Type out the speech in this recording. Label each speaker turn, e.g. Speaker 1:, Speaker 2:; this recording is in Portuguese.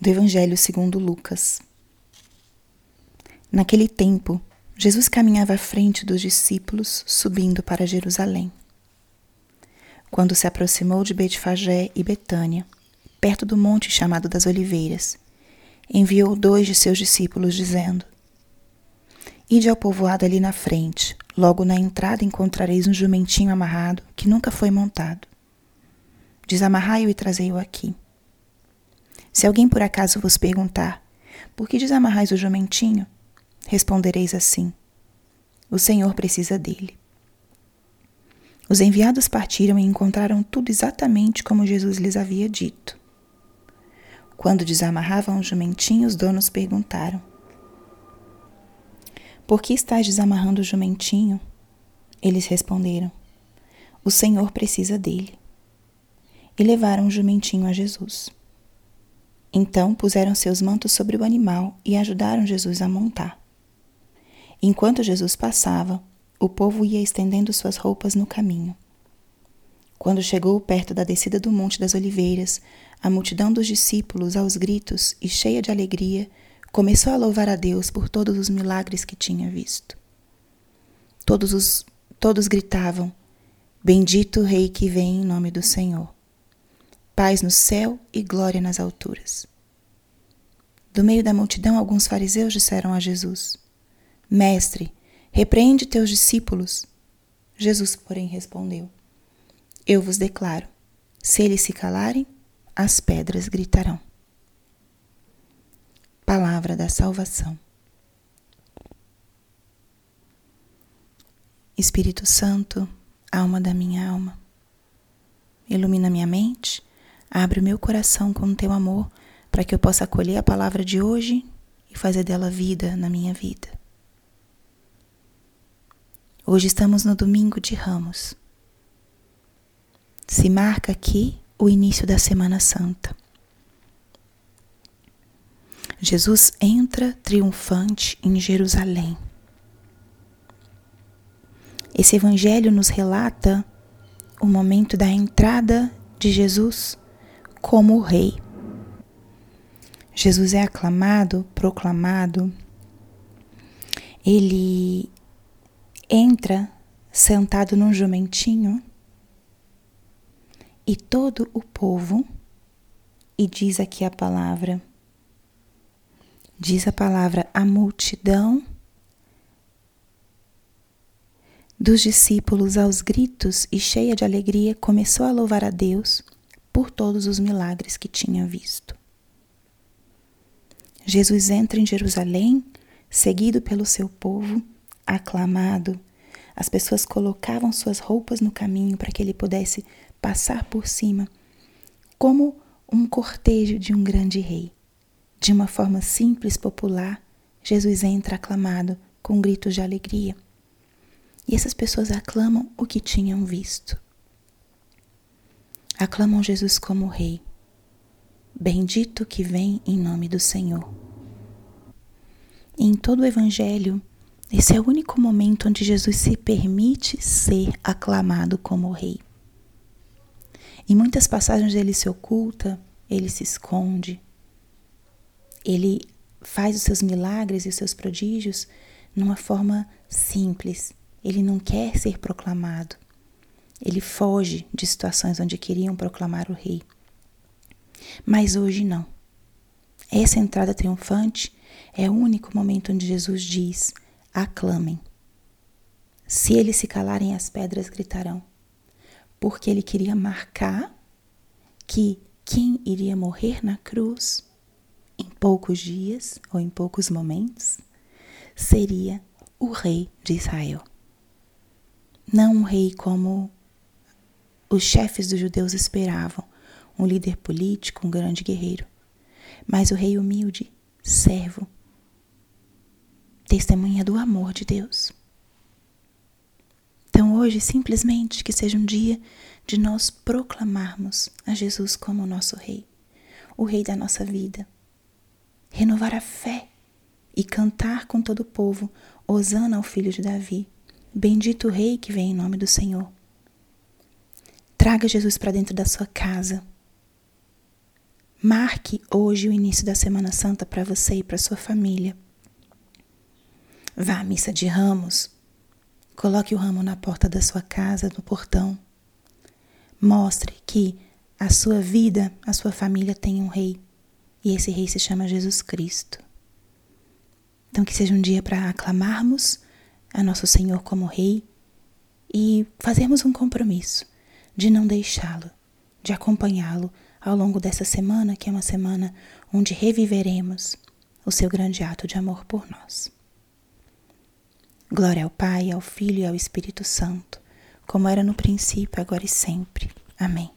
Speaker 1: do Evangelho segundo Lucas. Naquele tempo, Jesus caminhava à frente dos discípulos, subindo para Jerusalém. Quando se aproximou de Betfagé e Betânia, perto do monte chamado das Oliveiras, enviou dois de seus discípulos, dizendo: Ide ao povoado ali na frente, logo na entrada encontrareis um jumentinho amarrado que nunca foi montado. Desamarrai-o e trazei-o aqui. Se alguém por acaso vos perguntar: Por que desamarrais o jumentinho? Respondereis assim: O Senhor precisa dele. Os enviados partiram e encontraram tudo exatamente como Jesus lhes havia dito. Quando desamarravam o jumentinho, os donos perguntaram: Por que estás desamarrando o jumentinho? Eles responderam: O Senhor precisa dele. E levaram o jumentinho a Jesus. Então puseram seus mantos sobre o animal e ajudaram Jesus a montar. Enquanto Jesus passava, o povo ia estendendo suas roupas no caminho. Quando chegou perto da descida do Monte das Oliveiras, a multidão dos discípulos, aos gritos e cheia de alegria, começou a louvar a Deus por todos os milagres que tinha visto. Todos, os, todos gritavam: Bendito Rei que vem em nome do Senhor. Paz no céu e glória nas alturas. Do meio da multidão, alguns fariseus disseram a Jesus: Mestre, repreende teus discípulos. Jesus, porém, respondeu: Eu vos declaro: se eles se calarem, as pedras gritarão. Palavra da salvação. Espírito Santo, alma da minha alma, ilumina minha mente, abre o meu coração com o teu amor, para que eu possa acolher a palavra de hoje e fazer dela vida na minha vida. Hoje estamos no domingo de Ramos. Se marca aqui o início da Semana Santa. Jesus entra triunfante em Jerusalém. Esse evangelho nos relata o momento da entrada de Jesus como Rei. Jesus é aclamado, proclamado, ele entra sentado num jumentinho e todo o povo, e diz aqui a palavra, diz a palavra, a multidão dos discípulos aos gritos e cheia de alegria começou a louvar a Deus por todos os milagres que tinha visto. Jesus entra em Jerusalém, seguido pelo seu povo, aclamado. As pessoas colocavam suas roupas no caminho para que ele pudesse passar por cima, como um cortejo de um grande rei. De uma forma simples, popular, Jesus entra aclamado com gritos de alegria. E essas pessoas aclamam o que tinham visto. Aclamam Jesus como Rei. Bendito que vem em nome do Senhor. Em todo o Evangelho, esse é o único momento onde Jesus se permite ser aclamado como Rei. Em muitas passagens ele se oculta, ele se esconde, ele faz os seus milagres e os seus prodígios numa forma simples. Ele não quer ser proclamado. Ele foge de situações onde queriam proclamar o rei. Mas hoje não. Essa entrada triunfante é o único momento onde Jesus diz: aclamem. Se eles se calarem, as pedras gritarão porque ele queria marcar que quem iria morrer na cruz em poucos dias ou em poucos momentos seria o rei de Israel. Não um rei como os chefes dos judeus esperavam, um líder político, um grande guerreiro, mas o rei humilde, servo, testemunha do amor de Deus. Então, hoje, simplesmente que seja um dia de nós proclamarmos a Jesus como nosso Rei, o Rei da nossa vida. Renovar a fé e cantar com todo o povo, Hosana ao filho de Davi. Bendito o Rei que vem em nome do Senhor. Traga Jesus para dentro da sua casa. Marque hoje o início da Semana Santa para você e para sua família. Vá à missa de ramos. Coloque o ramo na porta da sua casa, no portão. Mostre que a sua vida, a sua família tem um rei. E esse rei se chama Jesus Cristo. Então, que seja um dia para aclamarmos a nosso Senhor como Rei e fazermos um compromisso de não deixá-lo, de acompanhá-lo ao longo dessa semana, que é uma semana onde reviveremos o seu grande ato de amor por nós. Glória ao Pai, ao Filho e ao Espírito Santo, como era no princípio, agora e sempre. Amém.